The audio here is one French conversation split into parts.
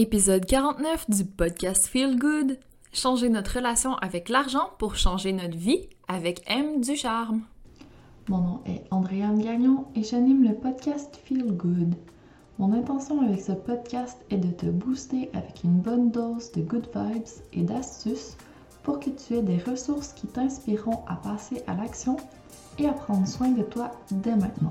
Épisode 49 du podcast Feel Good. Changer notre relation avec l'argent pour changer notre vie avec M du charme. Mon nom est Andréane Gagnon et j'anime le podcast Feel Good. Mon intention avec ce podcast est de te booster avec une bonne dose de good vibes et d'astuces pour que tu aies des ressources qui t'inspireront à passer à l'action et à prendre soin de toi dès maintenant.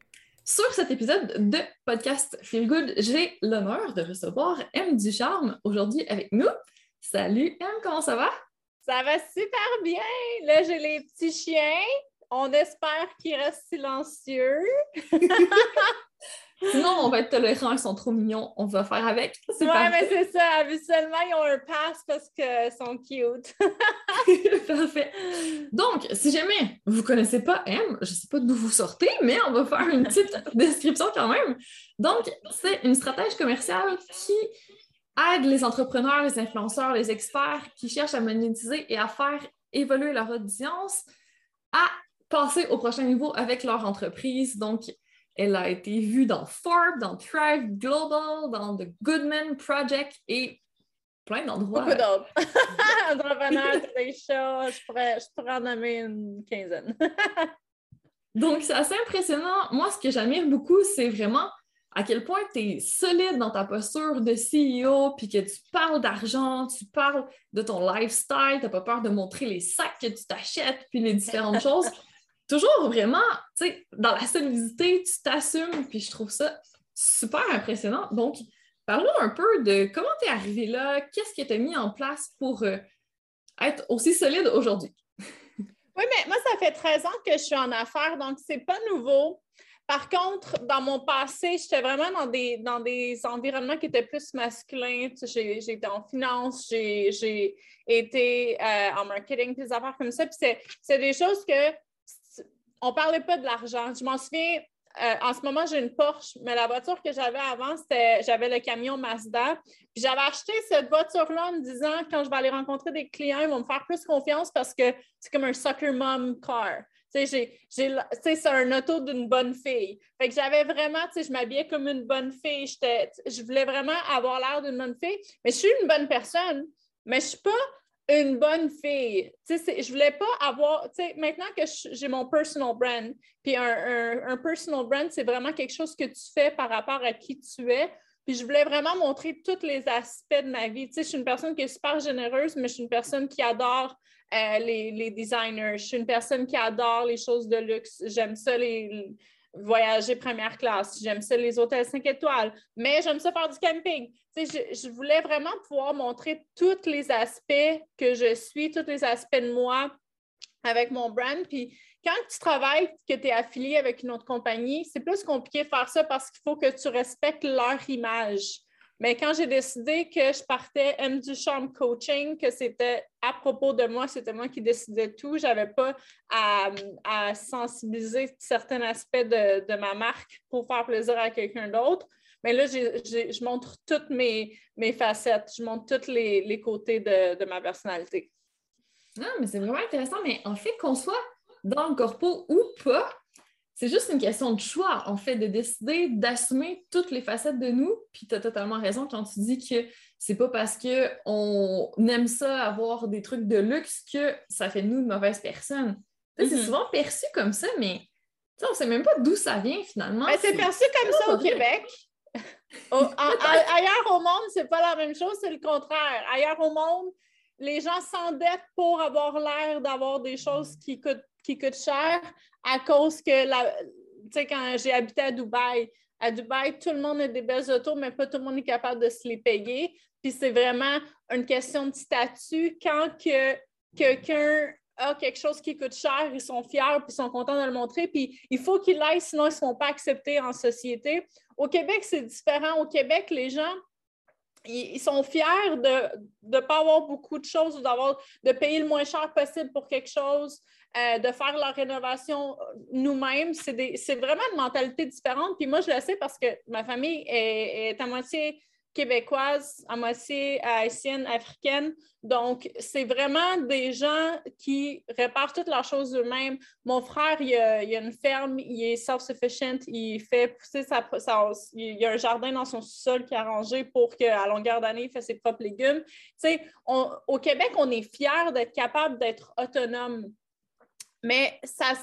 Sur cet épisode de podcast Feel Good, j'ai l'honneur de recevoir M Ducharme aujourd'hui avec nous. Salut M, comment ça va? Ça va super bien. Là, j'ai les petits chiens. On espère qu'ils restent silencieux. Sinon, on va être tolérant, ils sont trop mignons, on va faire avec. Oui, mais c'est ça. Habituellement, ils ont un pass parce qu'ils sont cute. parfait. Donc, si jamais vous ne connaissez pas M, je ne sais pas d'où vous sortez, mais on va faire une petite description quand même. Donc, c'est une stratège commerciale qui aide les entrepreneurs, les influenceurs, les experts qui cherchent à monétiser et à faire évoluer leur audience à passer au prochain niveau avec leur entreprise. Donc, elle a été vue dans Forbes, dans Thrive Global, dans The Goodman Project et plein d'endroits. Beaucoup d'autres. Entrepreneurs, des choses, je pourrais, je pourrais en nommer une quinzaine. Donc, c'est assez impressionnant. Moi, ce que j'admire beaucoup, c'est vraiment à quel point tu es solide dans ta posture de CEO, puis que tu parles d'argent, tu parles de ton lifestyle, tu n'as pas peur de montrer les sacs que tu t'achètes, puis les différentes choses toujours vraiment, tu sais, dans la solidité, tu t'assumes, puis je trouve ça super impressionnant. Donc, parle-nous un peu de comment tu es arrivé là, qu'est-ce que tu as mis en place pour euh, être aussi solide aujourd'hui? oui, mais moi, ça fait 13 ans que je suis en affaires, donc c'est pas nouveau. Par contre, dans mon passé, j'étais vraiment dans des, dans des environnements qui étaient plus masculins. J'ai été en finance, j'ai été euh, en marketing, des affaires comme ça. Puis c'est des choses que on parlait pas de l'argent. Je m'en souviens, euh, en ce moment, j'ai une Porsche, mais la voiture que j'avais avant, c'était j'avais le camion Mazda. Puis j'avais acheté cette voiture-là en me disant quand je vais aller rencontrer des clients, ils vont me faire plus confiance parce que c'est comme un soccer mom car. c'est un auto d'une bonne fille. Fait que j'avais vraiment, tu sais, je m'habillais comme une bonne fille. Je voulais vraiment avoir l'air d'une bonne fille. Mais je suis une bonne personne. Mais je suis pas une bonne fille. Je je voulais pas avoir, maintenant que j'ai mon personal brand, puis un, personal brand, c'est vraiment quelque chose que tu fais par rapport à qui tu es. Puis je voulais vraiment montrer tous les aspects de ma vie. je suis une personne qui est super généreuse, mais je suis une personne qui adore euh, les, les, designers. Je suis une personne qui adore les choses de luxe. J'aime ça, les, voyager première classe, j'aime ça les hôtels 5 étoiles, mais j'aime ça faire du camping. Je, je, voulais vraiment pouvoir montrer tous les aspects que je suis, tous les aspects de moi avec mon brand. Puis quand tu travailles, que tu es affilié avec une autre compagnie, c'est plus compliqué de faire ça parce qu'il faut que tu respectes leur image. Mais quand j'ai décidé que je partais M du Charme Coaching, que c'était à propos de moi, c'était moi qui décidais tout, je n'avais pas à, sensibiliser certains aspects de, ma marque pour faire plaisir à quelqu'un d'autre. Mais là, je montre toutes mes, mes, facettes, je montre tous les, côtés de, de ma personnalité. Non, mais c'est vraiment intéressant. Mais en fait, qu'on soit dans le corpo ou pas, c'est juste une question de choix, en fait, de décider d'assumer toutes les facettes de nous. Puis tu as totalement raison quand tu dis que c'est pas parce qu'on aime ça, avoir des trucs de luxe, que ça fait de nous de mauvaises personnes. C'est mm-hmm. souvent perçu comme ça, mais on sait même pas d'où ça vient finalement. Ben, c'est perçu comme ça au Québec. ailleurs au monde, c'est pas la même chose, c'est le contraire. Ailleurs au monde, les gens s'endettent pour avoir l'air d'avoir des choses qui coûtent, qui coûtent cher à cause que, tu sais, quand j'ai habité à Dubaï, à Dubaï, tout le monde a des belles autos, mais pas tout le monde est capable de se les payer. Puis c'est vraiment une question de statut. Quand que quelqu'un a quelque chose qui coûte cher, ils sont fiers, puis ils sont contents de le montrer, puis il faut qu'ils l'aillent, sinon ils ne seront pas acceptés en société. Au Québec, c'est différent. Au Québec, les gens ils, sont fiers de ne pas avoir beaucoup de choses ou d'avoir de payer le moins cher possible pour quelque chose, euh, de faire leur rénovation nous-mêmes. C'est vraiment une mentalité différente. Puis moi, je le sais parce que ma famille est à moitié québécoise, à moitié haïtienne, africaine. Donc, c'est vraiment des gens qui réparent toutes leurs choses eux-mêmes. Mon frère, il a, une ferme, il est self-sufficient, il fait pousser sa, Il y a un jardin dans son sol qui est arrangé pour qu'à longueur d'année, il fasse ses propres légumes. Tu sais, au Québec, on est fiers d'être capable d'être autonome. Mais ça,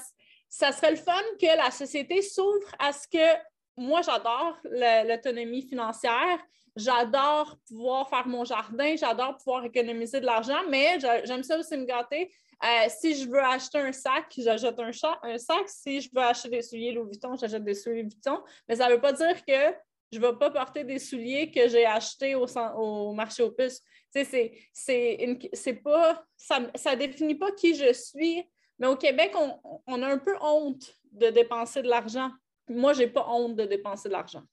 ça serait le fun que la société s'ouvre à ce que moi, j'adore l'autonomie financière, J'adore pouvoir faire mon jardin, j'adore pouvoir économiser de l'argent, mais j'aime ça aussi me gâter. Euh, si je veux acheter un sac, j'achète un, un, sac. Si je veux acheter des souliers Louis Vuitton, j'achète des souliers Vuitton. Mais ça ne veut pas dire que je ne vais pas porter des souliers que j'ai achetés au, au, marché aux puces. C'est pas, ça ne définit pas qui je suis. Mais au Québec, on, on a un peu honte de dépenser de l'argent. Moi, je n'ai pas honte de dépenser de l'argent.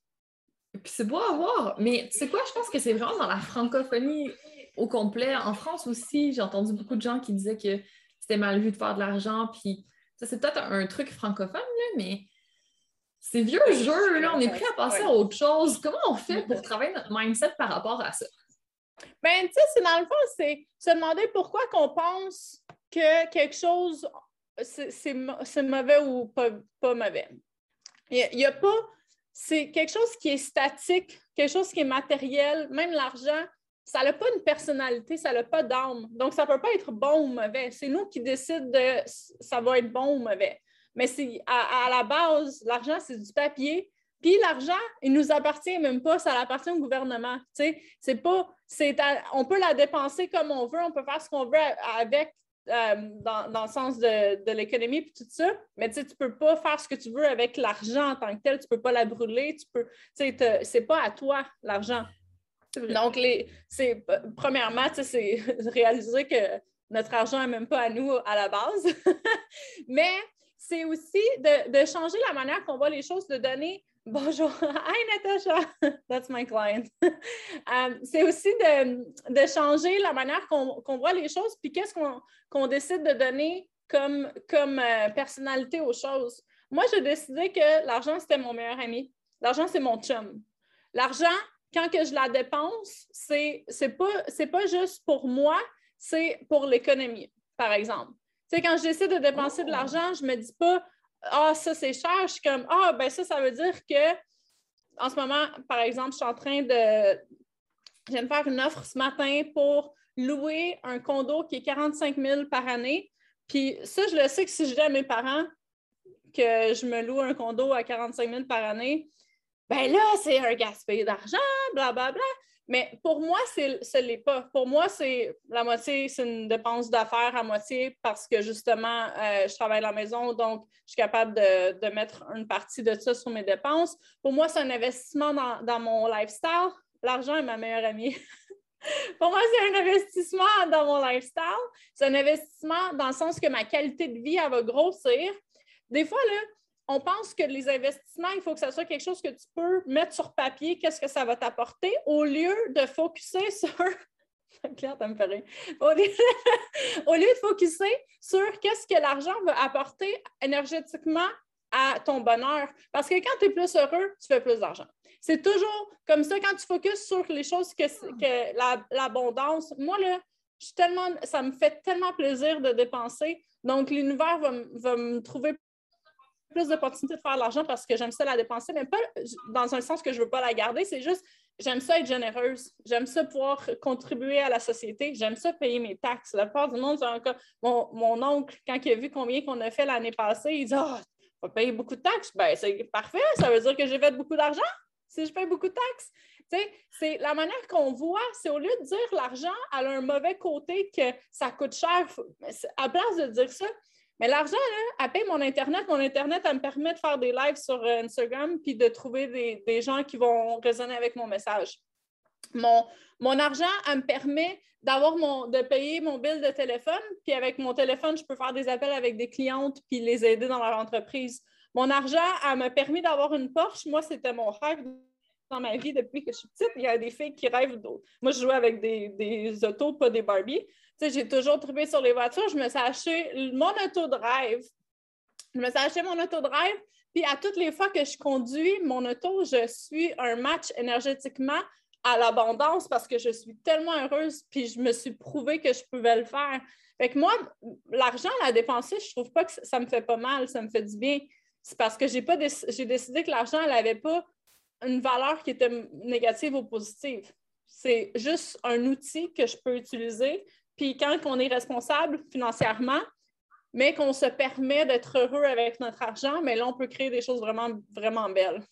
Puis c'est beau à voir, mais tu sais quoi, je pense que c'est vraiment dans la francophonie au complet. En France aussi, j'ai entendu beaucoup de gens qui disaient que c'était mal vu de faire de l'argent, puis ça c'est peut-être un truc francophone, mais c'est vieux jeu, là, on est prêt à passer à autre chose. Comment on fait pour travailler notre mindset par rapport à ça? Ben, tu sais, c'est dans le fond, c'est se demander pourquoi qu'on pense que quelque chose, c'est mauvais ou pas, pas mauvais. Il n'y a, pas c'est quelque chose qui est statique, quelque chose qui est matériel, même l'argent, ça n'a pas une personnalité, ça n'a pas d'âme. Donc, ça ne peut pas être bon ou mauvais. C'est nous qui décidons de ça va être bon ou mauvais. Mais à, à la base, l'argent, c'est du papier. Puis l'argent, il nous appartient même pas, ça appartient au gouvernement. C'est pas, on peut la dépenser comme on veut, on peut faire ce qu'on veut avec euh, dans, le sens de, l'économie et tout ça, mais tu ne peux pas faire ce que tu veux avec l'argent en tant que tel, tu ne peux pas la brûler, tu peux, c'est pas à toi l'argent. Donc, les, premièrement, c'est réaliser que notre argent n'est même pas à nous à la base, mais c'est aussi de, de, changer la manière qu'on voit les choses, de donner Bonjour. Hi, Natasha. That's my client. Um, c'est aussi de, changer la manière qu'on voit les choses, puis qu'est-ce qu'on décide de donner comme, comme euh, personnalité aux choses. Moi, j'ai décidé que l'argent, c'était mon meilleur ami. L'argent, c'est mon chum. L'argent, quand que je la dépense, c'est n'est pas, pas juste pour moi, c'est pour l'économie, par exemple. Tu sais, quand je décide de dépenser de oh. l'argent, je ne me dis pas ah, ça c'est cher, je suis comme Ah, ben ça, ça veut dire que en ce moment, par exemple, je suis en train de. Je viens de faire une offre ce matin pour louer un condo qui est 45 000 par année. Puis ça, je le sais que si je dis à mes parents que je me loue un condo à 45 000 par année, ben là, c'est un gaspillage d'argent, blablabla. Bla. Mais pour moi, ce n'est pas. Pour moi, c'est la moitié, c'est une dépense d'affaires à moitié parce que justement, euh, je travaille à la maison, donc je suis capable de, mettre une partie de ça sur mes dépenses. Pour moi, c'est un investissement dans, mon lifestyle. L'argent est ma meilleure amie. Pour moi, c'est un investissement dans mon lifestyle. C'est un investissement dans le sens que ma qualité de vie, elle va grossir. Des fois, là, on pense que les investissements, il faut que ça soit quelque chose que tu peux mettre sur papier, qu'est-ce que ça va t'apporter, au lieu de focuser sur. Claire, me fait lieu... au lieu de focuser sur qu'est-ce que l'argent va apporter énergétiquement à ton bonheur. Parce que quand tu es plus heureux, tu fais plus d'argent. C'est toujours comme ça quand tu focuses sur les choses que, que l'abondance. moi, là, je tellement, ça me fait tellement plaisir de dépenser. Donc, l'univers va, va me trouver plus d'opportunités de faire de l'argent parce que j'aime ça la dépenser, mais pas dans un sens que je ne veux pas la garder. C'est juste, j'aime ça être généreuse. J'aime ça pouvoir contribuer à la société. J'aime ça payer mes taxes. La plupart du monde, mon, mon oncle, quand il a vu combien qu'on a fait l'année passée, il dit Ah, oh, payer beaucoup de taxes? Ben, c'est parfait. Ça veut dire que j'ai fait beaucoup d'argent si je paye beaucoup de taxes. C'est la manière qu'on voit, c'est au lieu de dire l'argent a un mauvais côté que ça coûte cher, à place de dire ça, mais l'argent, elle paye mon Internet. Mon Internet, elle me permet de faire des lives sur euh, Instagram puis de trouver des, gens qui vont résonner avec mon message. Mon, mon argent, elle me permet d'avoir mon, de payer mon bill de téléphone, puis avec mon téléphone, je peux faire des appels avec des clientes puis les aider dans leur entreprise. Mon argent, elle m'a permis d'avoir une Porsche. Moi, c'était mon rêve dans ma vie depuis que je suis petite. Il y a des filles qui rêvent d'autres. Moi, je jouais avec des, des autos, pas des Barbie j'ai toujours trippé sur les voitures. Je me suis acheté mon auto de rêve. Je me suis acheté mon auto de rêve. Puis à toutes les fois que je conduis mon auto, je suis un match énergétiquement à l'abondance parce que je suis tellement heureuse. Puis je me suis prouvé que je pouvais le faire. Fait que moi, l'argent à dépenser, je trouve pas que ça me fait pas mal, ça me fait du bien. C'est parce que j'ai pas j'ai décidé que l'argent, elle n'avait pas une valeur qui était négative ou positive. C'est juste un outil que je peux utiliser puis quand on est responsable financièrement, mais qu'on se permet d'être heureux avec notre argent, mais là, on peut créer des choses vraiment, vraiment belles.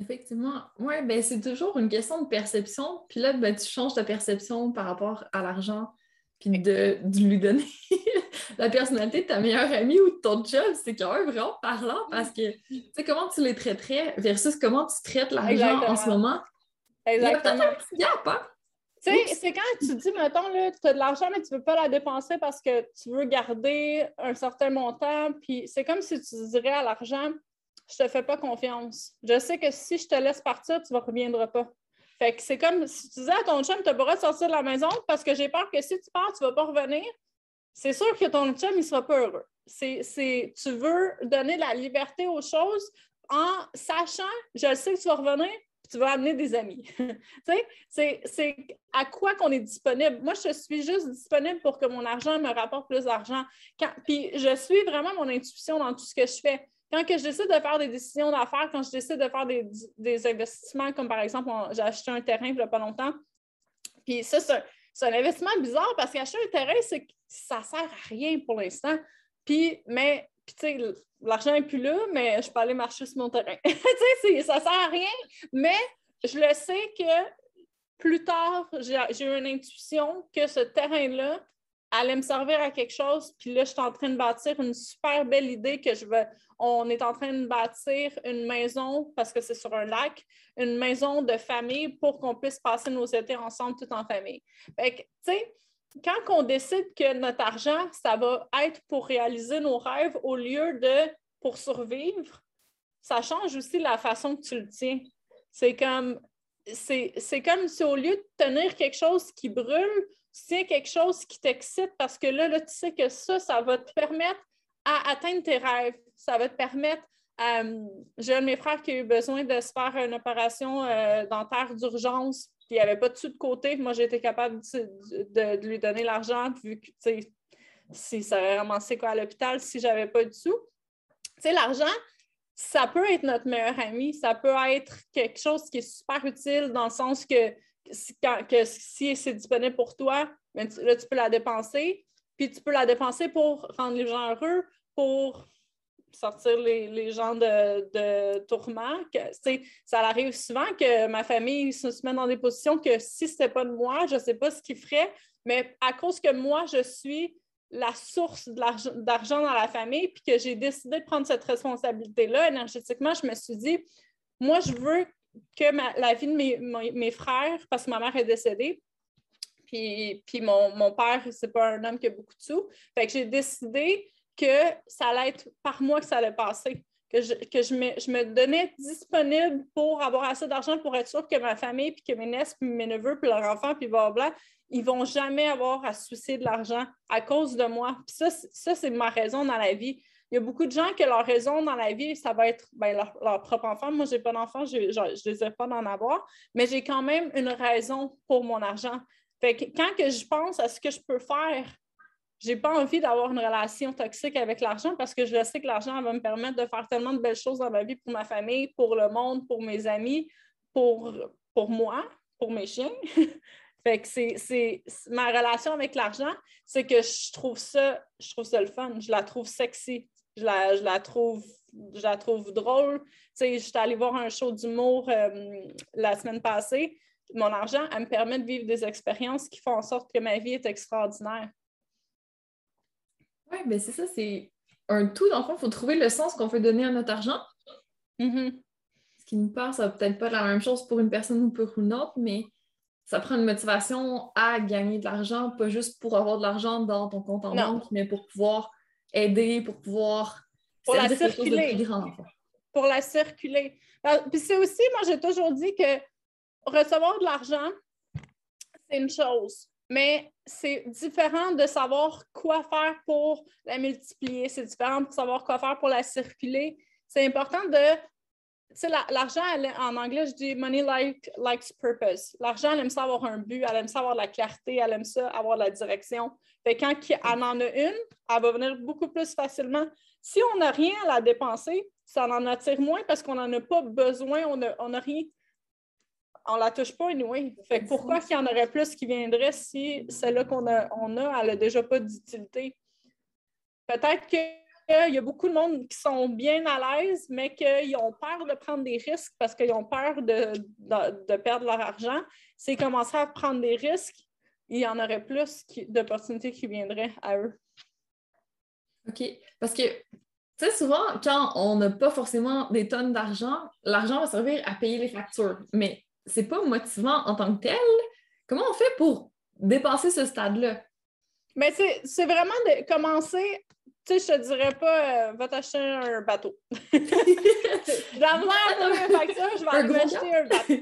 Effectivement. Oui, ben c'est toujours une question de perception. Puis là, ben, tu changes ta perception par rapport à l'argent, puis de, lui donner la personnalité de ta meilleure amie ou de ton job. C'est quand même vraiment parlant parce que, tu sais, comment tu les traiterais versus comment tu traites l'argent en ce moment? Exactement. Il y a un hein? C'est quand tu dis, mettons, tu as de l'argent, mais tu ne veux pas la dépenser parce que tu veux garder un certain montant. Puis c'est comme si tu dirais à l'argent, je te fais pas confiance. Je sais que si je te laisse partir, tu ne reviendras pas. Fait que c'est comme si tu disais à ton chum, tu n'as pas de sortir de la maison parce que j'ai peur que si tu pars, tu ne vas pas revenir. C'est sûr que ton chum, il ne sera pas heureux. C'est, tu veux donner la liberté aux choses en sachant, je sais que tu vas revenir, tu vas amener des amis. c'est à quoi qu'on est disponible. Moi, je suis juste disponible pour que mon argent me rapporte plus d'argent. Puis je suis vraiment mon intuition dans tout ce que je fais. Quand que je décide de faire des décisions d'affaires, quand je décide de faire des, investissements, comme par exemple, j'ai acheté un terrain il n'y a pas longtemps, puis ça, c'est un, investissement bizarre parce qu'acheter un terrain, c'est ça ne sert à rien pour l'instant. Puis, mais puis, tu sais, l'argent n'est plus là, mais je peux aller marcher sur mon terrain. tu sais, ça ne sert à rien, mais je le sais que plus tard, j'ai eu une intuition que ce terrain-là allait me servir à quelque chose. Puis là, je suis en train de bâtir une super belle idée que je veux. On est en train de bâtir une maison, parce que c'est sur un lac, une maison de famille pour qu'on puisse passer nos étés ensemble tout en famille. Fait que, tu sais, quand on décide que notre argent, ça va être pour réaliser nos rêves au lieu de pour survivre, ça change aussi la façon que tu le tiens. C'est comme, c'est comme si au lieu de tenir quelque chose qui brûle, tu tiens quelque chose qui t'excite parce que là, là, tu sais que ça, ça va te permettre à atteindre tes rêves. Ça va te permettre. Euh, J'ai un de mes frères qui a eu besoin de se faire une opération euh, dentaire d'urgence puis il n'y avait pas de sous de côté. Moi, été capable de, lui donner l'argent, vu que, tu si ça avait ramassé quoi à l'hôpital, si je n'avais pas de sous. Tu l'argent, ça peut être notre meilleur ami, ça peut être quelque chose qui est super utile dans le sens que, si c'est disponible pour toi, ben, là, tu peux la dépenser. Puis tu peux la dépenser pour rendre les gens heureux, pour sortir les, gens de, de ça arrive souvent que ma famille se, met dans des positions que si ce n'était pas de moi, je ne sais pas ce qu'ils ferait, mais à cause que moi, je suis la source d'argent dans la famille, puis que j'ai décidé de prendre cette responsabilité-là énergétiquement, je me suis dit, moi, je veux que la vie de mes, mes, frères, parce que ma mère est décédée, Puis, puis mon, mon père, c'est pas un homme qui a beaucoup de sous. Fait que j'ai décidé que ça allait être par moi que ça allait passer. Que je, que je, me, je me donnais disponible pour avoir assez d'argent pour être sûr que ma famille, puis que mes nièces, puis mes neveux, puis leurs enfants, puis blablabla, ils vont jamais avoir à soucier de l'argent à cause de moi. Puis ça, ça c'est ma raison dans la vie. Il y a beaucoup de gens que leur raison dans la vie, ça va être ben, leur, propre enfant. Moi, je n'ai pas d'enfant, je ne désire pas d'en avoir, mais j'ai quand même une raison pour mon argent. Fait que quand que je pense à ce que je peux faire, j'ai pas envie d'avoir une relation toxique avec l'argent parce que je sais que l'argent va me permettre de faire tellement de belles choses dans ma vie pour ma famille, pour le monde, pour mes amis, pour, pour moi, pour mes chiens. fait que c'est ma relation avec l'argent, c'est que je trouve ça, je trouve ça le fun, je la trouve sexy, je la, je la trouve je la trouve drôle. Tu sais, je suis allée voir un show d'humour euh, la semaine passée. Mon argent, elle me permet de vivre des expériences qui font en sorte que ma vie est extraordinaire. Oui, mais c'est ça, c'est un tout. Dans le fond, il faut trouver le sens qu'on veut donner à notre argent. Mm-hmm. Ce qui nous passe, ça va peut-être pas la même chose pour une personne ou pour une autre, mais ça prend une motivation à gagner de l'argent, pas juste pour avoir de l'argent dans ton compte en banque, mais pour pouvoir aider, pour pouvoir pour la circuler. Pour la circuler. Puis c'est aussi, moi j'ai toujours dit que recevoir de l'argent, c'est une chose mais c'est différent de savoir quoi faire pour la multiplier, c'est différent de savoir quoi faire pour la circuler. C'est important de. Tu sais, l'argent, en anglais, je dis money like, likes purpose. L'argent, elle aime ça avoir un but, elle aime ça avoir la clarté, elle aime ça avoir la direction. Fait quand elle en a une, elle va venir beaucoup plus facilement. Si on n'a rien à la dépenser, ça en attire moins parce qu'on n'en a pas besoin, on n'a on a rien on la touche pas, anyway. Fait pourquoi qu'il y en aurait plus qui viendraient si celle-là qu'on a, on a, elle n'a déjà pas d'utilité? Peut-être qu'il y a beaucoup de monde qui sont bien à l'aise, mais qu'ils ont peur de prendre des risques parce qu'ils ont peur de, perdre leur argent. C'est commencer à prendre des risques, il y en aurait plus d'opportunités qui viendraient à eux. OK. Parce que tu sais, souvent, quand on n'a pas forcément des tonnes d'argent, l'argent va servir à payer les factures. Mais c'est pas motivant en tant que tel. Comment on fait pour dépasser ce stade-là? Mais c'est vraiment de commencer. Tu sais, je te dirais pas, euh, va t'acheter un bateau. J'ai la je vais m'acheter un bateau.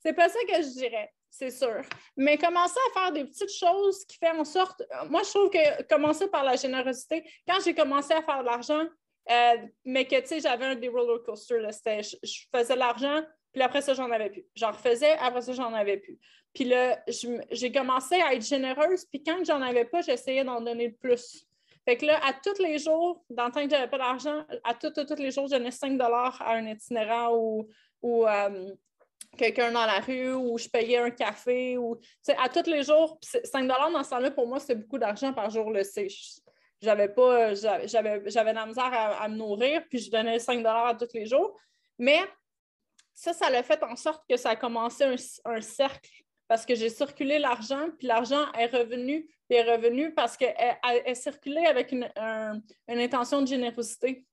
C'est pas ça que je dirais, c'est sûr. Mais commencer à faire des petites choses qui font en sorte. Moi, je trouve que commencer par la générosité, quand j'ai commencé à faire de l'argent, euh, mais que, tu sais, j'avais un des roller coasters, là, je, je faisais de l'argent, puis après ça, j'en avais plus. J'en refaisais, après ça, j'en avais plus. Puis là, j'ai commencé à être généreuse, puis quand j'en avais pas, j'essayais d'en donner le plus. Fait que là, à tous les jours, dans le temps que j'avais pas d'argent, à tous les jours, je donnais 5 à un itinérant ou, ou euh, quelqu'un dans la rue ou je payais un café. ou À tous les jours, 5 dans ce temps-là, pour moi, c'est beaucoup d'argent par jour. J'avais pas, j'avais la misère à, à, me nourrir, puis je donnais 5 à tous les jours. Mais ça, ça l'a fait en sorte que ça a commencé un, cercle parce que j'ai circulé l'argent, puis l'argent est revenu, puis est revenu parce qu'elle est circulé avec une, intention de générosité.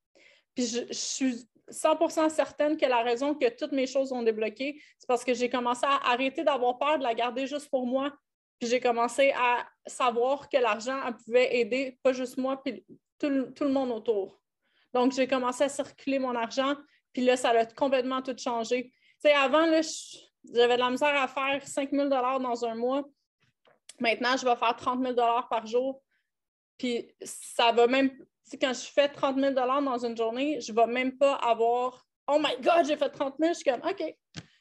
Puis je, suis 100% certaine que la raison que toutes mes choses ont débloqué, c'est parce que j'ai commencé à arrêter d'avoir peur de la garder juste pour moi. Puis j'ai commencé à savoir que l'argent pouvait aider pas juste moi, puis tout, tout le monde autour. Donc, j'ai commencé à circuler mon argent, puis là, ça a complètement tout changé. Tu sais, avant, j'avais de la misère à faire 5 000 dans un mois. Maintenant, je vais faire 30 000 par jour. Puis ça va même, quand je fais 30 000 dans une journée, je ne vais même pas avoir Oh my God, j'ai fait 30 000. Je suis comme OK,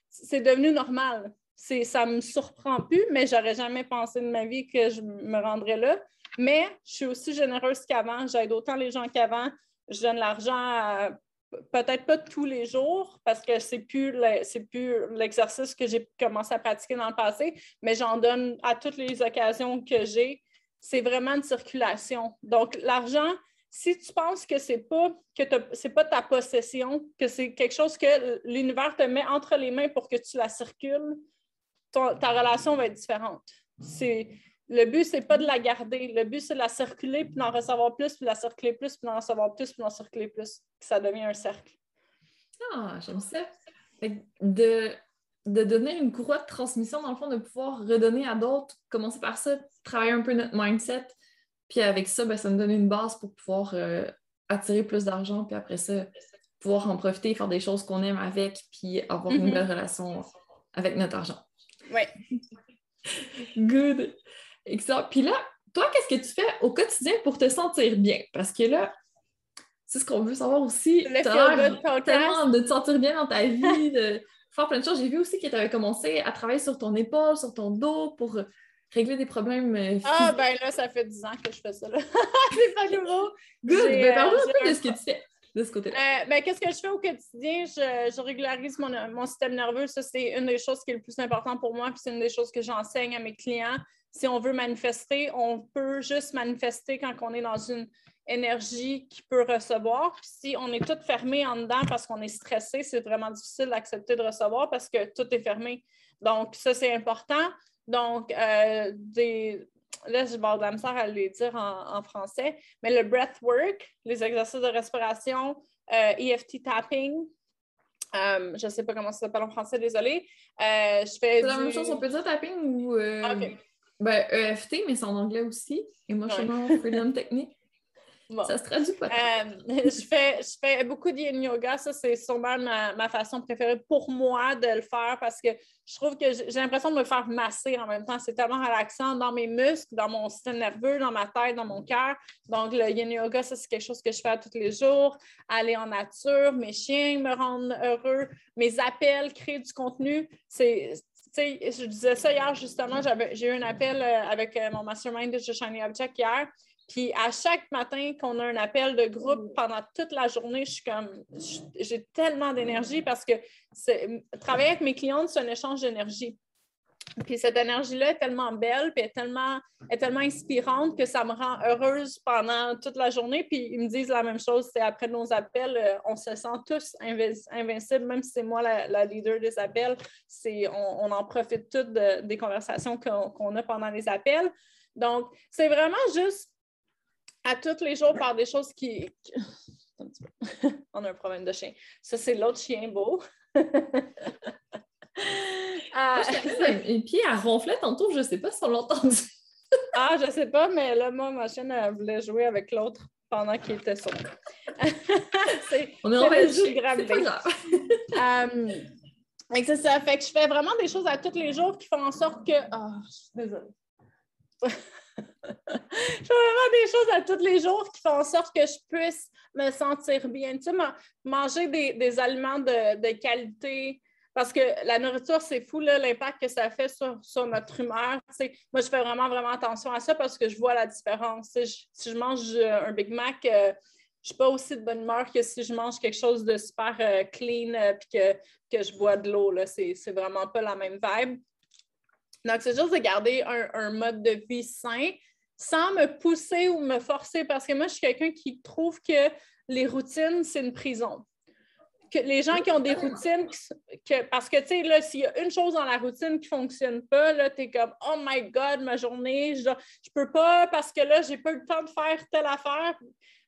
c'est devenu normal. Ça ne me surprend plus, mais j'aurais jamais pensé de ma vie que je me rendrais là. Mais je suis aussi généreuse qu'avant. J'aide autant les gens qu'avant. Je donne l'argent à peut-être pas tous les jours parce que c'est plus plus l'exercice que j'ai commencé à pratiquer dans le passé, mais j'en donne à toutes les occasions que j'ai. C'est vraiment une circulation. Donc l'argent, si tu penses que c'est pas que c'est pas ta possession, que c'est quelque chose que l'univers te met entre les mains pour que tu la circules, ta relation va être différente. C'est le but, c'est pas de la garder. Le but, c'est de la circuler, puis d'en recevoir plus, puis de la circuler plus, puis d'en recevoir plus, puis d'en circuler plus. Ça devient un cercle. Ah, j'aime ça. De de donner une courroie de transmission, dans le fond, de pouvoir redonner à d'autres, commencer par ça, travailler un peu notre mindset. Puis avec ça, ben, ça nous donne une base pour pouvoir euh, attirer plus d'argent, puis après ça, pouvoir en profiter, faire des choses qu'on aime avec, puis avoir une mhm. belle relation avec notre argent. Oui. Good. Excellent. Puis là, toi, qu'est-ce que tu fais au quotidien pour te sentir bien? Parce que là, c'est ce qu'on veut savoir aussi. Le tellement de te sentir bien dans ta vie, de faire plein de choses. J'ai vu aussi que tu avais commencé à travailler sur ton épaule, sur ton dos pour régler des problèmes euh, Ah, ben là, ça fait 10 ans que je fais ça. c'est pas nouveau. Good. Ben, parle un peu de ce que tu fais de ce côté-là. Euh, ben, qu'est-ce que je fais au quotidien? Je, régularise mon, mon, système nerveux. Ça, c'est une des choses qui est le plus important pour moi, puis c'est une des choses que j'enseigne à mes clients. Si on veut manifester, on peut juste manifester quand on est dans une énergie qui peut recevoir. si on est tout fermé en dedans parce qu'on est stressé, c'est vraiment difficile d'accepter de recevoir parce que tout est fermé. Donc, ça, c'est important. Donc, euh, des, là, je vais avoir de la misère à le dire en, français, mais le breathwork, les exercices de respiration, EFT euh, e tapping, euh, je ne sais pas comment ça s'appelle en français, désolé. je fais c'est la même chose, on peut dire tapping ou ben, EFT, mais c'est en anglais aussi. Emotional Freedom Technique. Ça se traduit pas. Euh, je, fais, je fais beaucoup de yin yoga. Ça, c'est sûrement ma, ma, façon préférée pour moi de le faire parce que je trouve que j'ai l'impression de me faire masser en même temps. C'est tellement relaxant dans mes muscles, dans mon système nerveux, dans ma tête, dans mon cœur. Donc, le yin yoga, ça, c'est quelque chose que je fais tous les jours. Aller en nature, mes chiens me rendent heureux, mes appels, créer du contenu. C'est je disais ça hier, justement, j'ai eu un appel euh, avec euh, mon mastermind de Shiny Object hier. Puis à chaque matin qu'on a un appel de groupe pendant toute la journée, je suis comme j'ai tellement d'énergie parce que travailler avec mes clientes, c'est un échange d'énergie. Puis cette énergie-là est tellement belle, puis est tellement, est tellement inspirante que ça me rend heureuse pendant toute la journée. Puis ils me disent la même chose, c'est après nos appels, euh, on se sent tous invincibles, même si c'est moi la, leader des appels, on, en profite toutes des conversations qu'on, a pendant les appels. Donc, c'est vraiment juste à tous les jours par des choses qui. On a un problème de chien. Ça, c'est l'autre chien beau. Ah. Et puis, elle ronflait tantôt, je ne sais pas si on l'a entendu. ah, je ne sais pas, mais là, moi, ma chienne, elle voulait jouer avec l'autre pendant qu'il était sur. on est en de um, c'est ça. Fait que je fais vraiment des choses à tous les jours qui font en sorte que. Ah, je suis désolée je fais vraiment des choses à tous les jours qui font en sorte que je puisse me sentir bien. Tu sais, manger des, aliments de, qualité, parce que la nourriture, c'est fou l'impact que ça fait sur, notre humeur. moi, je fais vraiment, vraiment attention à ça parce que je vois la différence. si je mange euh, un Big Mac, euh, je ne suis pas aussi de bonne humeur que si je mange quelque chose de super euh, clean et que, que je bois de l'eau. C'est vraiment pas la même vibe. Donc, c'est juste de garder un, mode de vie sain, sans me pousser ou me forcer, parce que moi, je suis quelqu'un qui trouve que les routines, c'est une prison. Que les gens qui ont des routines, que, parce que, tu sais, là, s'il y a une chose dans la routine qui ne fonctionne pas, là, tu es comme, oh my God, ma journée, je ne peux pas parce que là, j'ai pas le temps de faire telle affaire.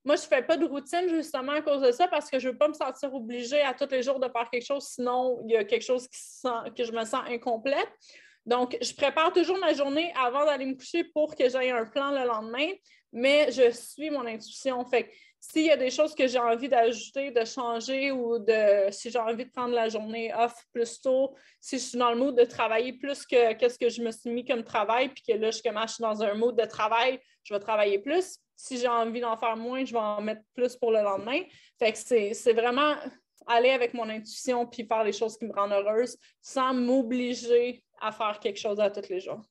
Moi, je ne fais pas de routine justement à cause de ça parce que je ne veux pas me sentir obligée à tous les jours de faire quelque chose, sinon il y a quelque chose qui sent, que je me sens incomplète. Donc, je prépare toujours ma journée avant d'aller me coucher pour que j'aie un plan le lendemain, mais je suis mon intuition. Fait s'il y a des choses que j'ai envie d'ajouter, de changer ou de si j'ai envie de prendre la journée off plus tôt, si je suis dans le mood de travailler plus que qu'est-ce que je me suis mis comme travail, puis que là, je, je suis dans un mood de travail, je vais travailler plus. Si j'ai envie d'en faire moins, je vais en mettre plus pour le lendemain. Fait que c'est vraiment aller avec mon intuition puis faire les choses qui me rendent heureuse sans m'obliger à faire quelque chose à tous les jours.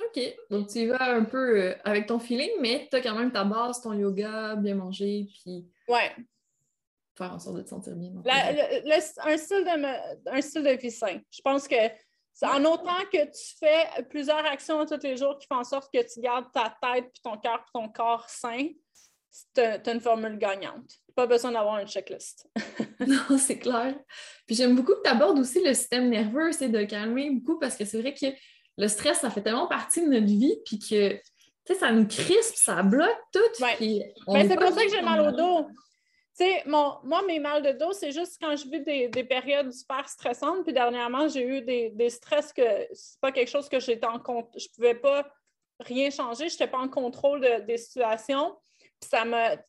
OK. Donc, tu y vas un peu euh, avec ton feeling, mais tu as quand même ta base, ton yoga, bien manger, puis. Ouais. Faire en sorte de te sentir bien. un, style de, un style de vie sain. Je pense que en autant que tu fais plusieurs actions tous les jours qui font en sorte que tu gardes ta tête, puis ton cœur, puis ton corps sain, tu as, une formule gagnante. Pas besoin d'avoir une checklist. non, c'est clair. Puis j'aime beaucoup que tu abordes aussi le système nerveux, c'est de calmer beaucoup parce que c'est vrai que le stress, ça fait tellement partie de notre vie, puis que ça nous crispe, ça bloque tout. Ouais. Ben, c'est pour ça que j'ai mal au dos. sais, moi, mes mal de dos, c'est juste quand je vis des, des, périodes super stressantes. Puis dernièrement, j'ai eu des, des, stress que c'est pas quelque chose que j'étais en compte. Je pouvais pas rien changer. Je n'étais pas en contrôle des situations. Puis ça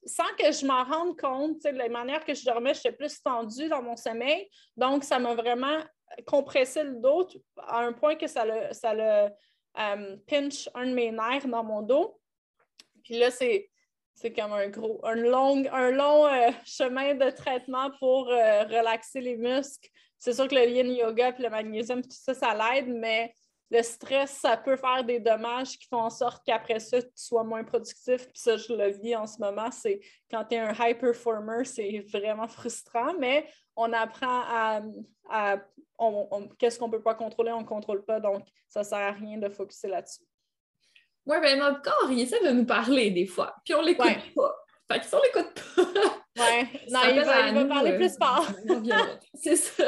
sans que je m'en rende compte, la manière que je dormais, j'étais plus tendue dans mon sommeil. Donc, ça m'a vraiment compressé le dos à un point que ça le, ça le euh, un de mes nerfs dans mon dos. Puis là, c'est, c'est comme un gros, un long, un long euh, chemin de traitement pour euh, relaxer les muscles. C'est sûr que le yin yoga et le magnésium, tout ça, ça l'aide, mais le stress, ça peut faire des dommages qui font en sorte qu'après ça, tu sois moins productif. Puis ça, je le vis en ce moment. C'est quand tu es un high performer, c'est vraiment frustrant, mais on apprend à. qu'est-ce qu'on ne peut pas contrôler, on ne contrôle pas. Donc, ça ne sert à rien de focuser là-dessus. Oui, bien, notre corps, il essaie de nous parler des fois, puis on l'écoute pas. Fait que si on l'écoute pas. Ouais, non, il va, parler plus euh, fort. c'est ça.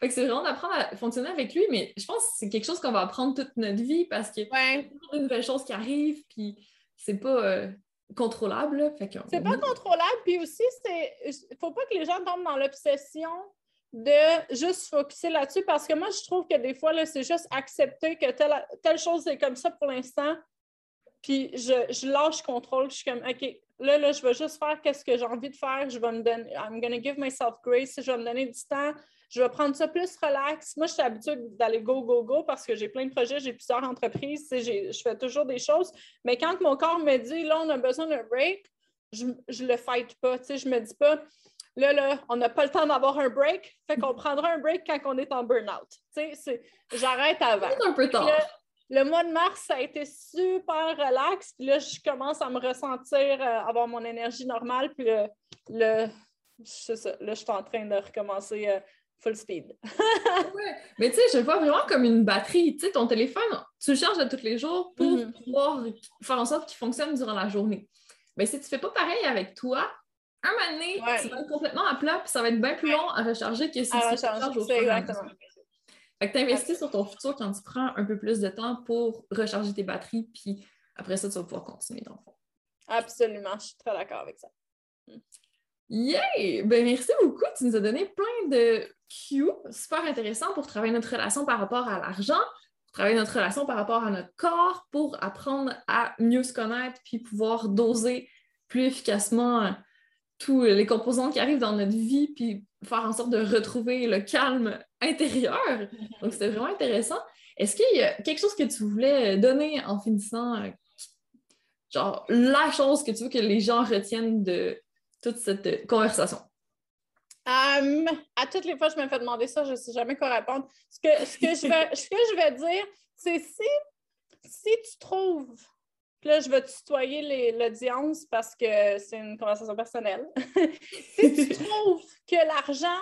fait que c'est vraiment d'apprendre à fonctionner avec lui, mais je pense que c'est quelque chose qu'on va apprendre toute notre vie parce qu'il y a toujours de nouvelles choses qui arrivent, puis c'est pas euh, contrôlable. Fait c'est pas contrôlable, puis aussi, il faut pas que les gens tombent dans l'obsession de juste focuser là-dessus parce que moi, je trouve que des fois, c'est juste accepter que telle, telle chose est comme ça pour l'instant. Puis je, je, lâche contrôle. Je suis comme, OK, là, là, je vais juste faire qu'est-ce que j'ai envie de faire. Je vais me donner, I'm going to give myself grace. Je vais me donner du temps. Je vais prendre ça plus relax. Moi, je suis habituée d'aller go, go, go parce que j'ai plein de projets, j'ai plusieurs entreprises, je fais toujours des choses. Mais quand mon corps me dit, là, on a besoin d'un break, je ne le fight pas. Je ne me dis pas, Là, là, on n'a pas le temps d'avoir un break, fait qu'on prendra un break quand on est en burn-out. J'arrête avant. un peu tard. Le, mois de mars, ça a été super relax. Puis là, je commence à me ressentir, euh, avoir mon énergie normale. Puis le, le ça, là, je suis en train de recommencer euh, full speed. ouais. Mais tu sais, je le vois vraiment comme une batterie. Tu sais, ton téléphone, tu le charges tous les jours pour mm-hmm. pouvoir faire en sorte qu'il fonctionne durant la journée. Mais si tu ne fais pas pareil avec toi, un moment donné, tu vas être complètement à plat, puis ça va être bien plus long à recharger que si tu recharges au exactement. Fait que tu investis sur ton futur quand tu prends un peu plus de temps pour recharger tes batteries, puis après ça, tu vas pouvoir continuer dans le fond. Absolument, je suis très d'accord avec ça. Yay! Ben merci beaucoup. Tu nous as donné plein de cues super intéressants pour travailler notre relation par rapport à l'argent, pour travailler notre relation par rapport à notre corps, pour apprendre à mieux se connaître puis pouvoir doser plus efficacement tous les composants qui arrivent dans notre vie, puis faire en sorte de retrouver le calme intérieur. Donc, c'était vraiment intéressant. Est-ce qu'il y a quelque chose que tu voulais donner en finissant, euh, genre la chose que tu veux que les gens retiennent de toute cette conversation? Um, à toutes les fois je me fais demander ça, je ne sais jamais quoi répondre. Ce que, ce que, je, vais, ce que je vais dire, c'est si, si tu trouves là, je vais tutoyer l'audience parce que c'est une conversation personnelle. si tu trouves que l'argent,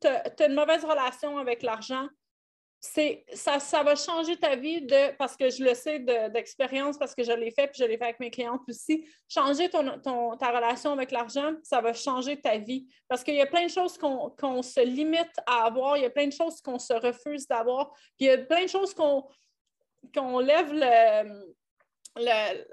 tu as, une mauvaise relation avec l'argent, ça, ça va changer ta vie de, parce que je le sais d'expérience, parce que je l'ai fait, puis je l'ai fait avec mes clientes aussi. Changer ton, ta relation avec l'argent, ça va changer ta vie. Parce qu'il y a plein de choses qu'on se limite à avoir, il y a plein de choses qu'on se refuse d'avoir, puis il y a plein de choses qu'on lève le, le,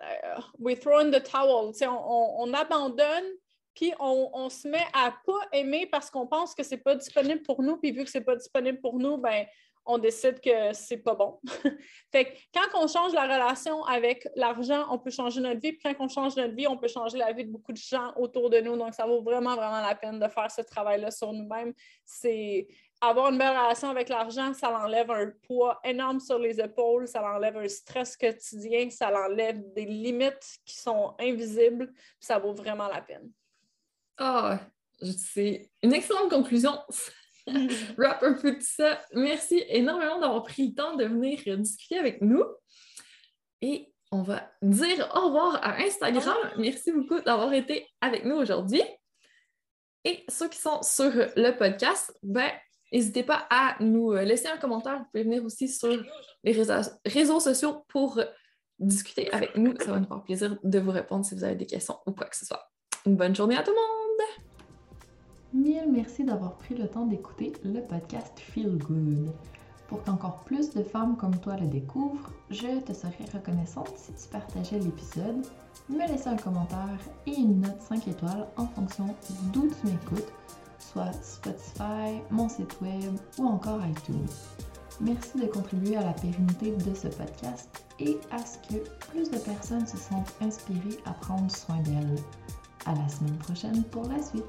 we throw in the towel, on, on, abandonne, puis on, on, se met à pas aimer parce qu'on pense que c'est pas disponible pour nous, puis vu que c'est pas disponible pour nous, ben on décide que c'est pas bon. fait que quand on change la relation avec l'argent, on peut changer notre vie, puis quand on change notre vie, on peut changer la vie de beaucoup de gens autour de nous. Donc, ça vaut vraiment, vraiment la peine de faire ce travail-là sur nous-mêmes. C'est avoir une belle relation avec l'argent, ça l'enlève un poids énorme sur les épaules, ça l'enlève un stress quotidien, ça l'enlève des limites qui sont invisibles, ça vaut vraiment la peine. Ah, c'est une excellente conclusion. Wrap un peu tout ça. Merci énormément d'avoir pris le temps de venir discuter avec nous. Et on va dire au revoir à Instagram. Merci beaucoup d'avoir été avec nous aujourd'hui. Et ceux qui sont sur le podcast, ben, N'hésitez pas à nous euh, laisser un commentaire. Vous pouvez venir aussi sur les réseaux, sociaux pour discuter avec nous. Ça va nous faire plaisir de vous répondre si vous avez des questions ou quoi que ce soit. Une bonne journée à tout le monde! Mille merci d'avoir pris le temps d'écouter le podcast Feel Good. Pour qu'encore plus de femmes comme toi le découvrent, je te serais reconnaissante si tu partageais l'épisode, me laissais un commentaire et une note 5 étoiles en fonction d'où tu m'écoutes, soit Spotify, mon site web ou encore iTunes. Merci de contribuer à la pérennité de ce podcast et à ce que plus de personnes se sentent inspirées à prendre soin d'elles. À la semaine prochaine pour la suite.